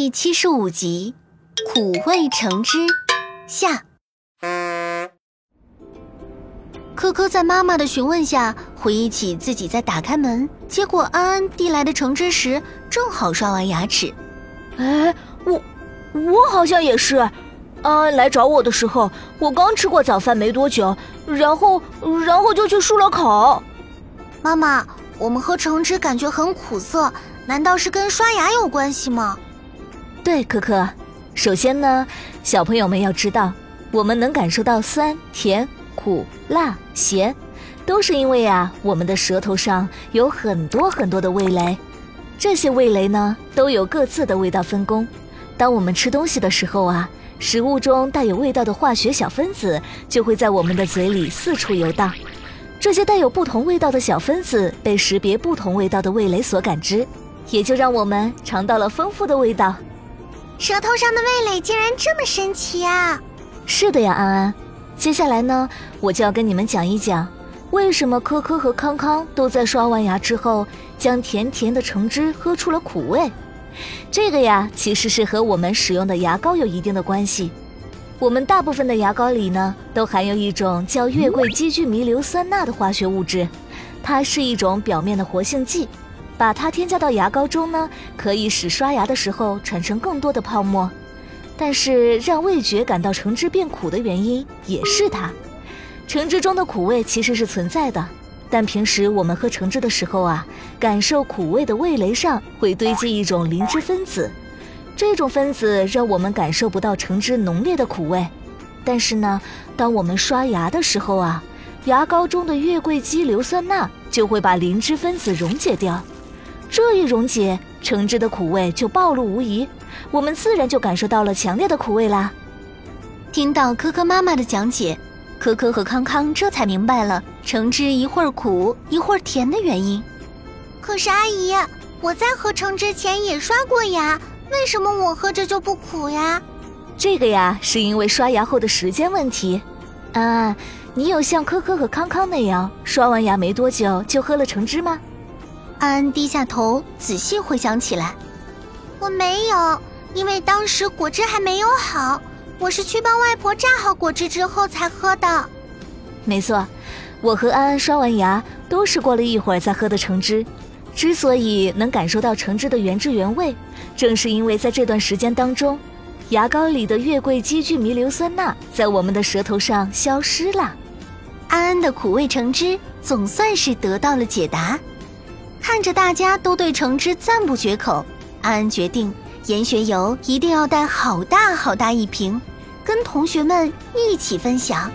第七十五集，苦味橙汁下。科科在妈妈的询问下，回忆起自己在打开门，接过安安递来的橙汁时，正好刷完牙齿。哎，我我好像也是。安安来找我的时候，我刚吃过早饭没多久，然后然后就去漱了口。妈妈，我们喝橙汁感觉很苦涩，难道是跟刷牙有关系吗？对，可可。首先呢，小朋友们要知道，我们能感受到酸、甜、苦、辣、咸，都是因为啊，我们的舌头上有很多很多的味蕾。这些味蕾呢，都有各自的味道分工。当我们吃东西的时候啊。食物中带有味道的化学小分子就会在我们的嘴里四处游荡，这些带有不同味道的小分子被识别不同味道的味蕾所感知，也就让我们尝到了丰富的味道。舌头上的味蕾竟然这么神奇啊！是的呀，安安。接下来呢，我就要跟你们讲一讲，为什么科科和康康都在刷完牙之后将甜甜的橙汁喝出了苦味。这个呀，其实是和我们使用的牙膏有一定的关系。我们大部分的牙膏里呢，都含有一种叫月桂基聚醚硫酸钠的化学物质，它是一种表面的活性剂。把它添加到牙膏中呢，可以使刷牙的时候产生更多的泡沫。但是让味觉感到橙汁变苦的原因也是它。橙汁中的苦味其实是存在的。但平时我们喝橙汁的时候啊，感受苦味的味蕾上会堆积一种磷脂分子，这种分子让我们感受不到橙汁浓烈的苦味。但是呢，当我们刷牙的时候啊，牙膏中的月桂基硫酸钠就会把磷脂分子溶解掉，这一溶解，橙汁的苦味就暴露无遗，我们自然就感受到了强烈的苦味啦。听到科科妈妈的讲解。可可和康康这才明白了橙汁一会儿苦一会儿甜的原因。可是阿姨，我在喝橙汁前也刷过牙，为什么我喝着就不苦呀？这个呀，是因为刷牙后的时间问题。安安，你有像可可和康康那样刷完牙没多久就喝了橙汁吗？安安低下头仔细回想起来，我没有，因为当时果汁还没有好。我是去帮外婆榨好果汁之后才喝的。没错，我和安安刷完牙都是过了一会儿才喝的橙汁。之所以能感受到橙汁的原汁原味，正是因为在这段时间当中，牙膏里的月桂基聚醚硫酸钠在我们的舌头上消失了。安安的苦味橙汁总算是得到了解答。看着大家都对橙汁赞不绝口，安安决定。研学游一定要带好大好大一瓶，跟同学们一起分享。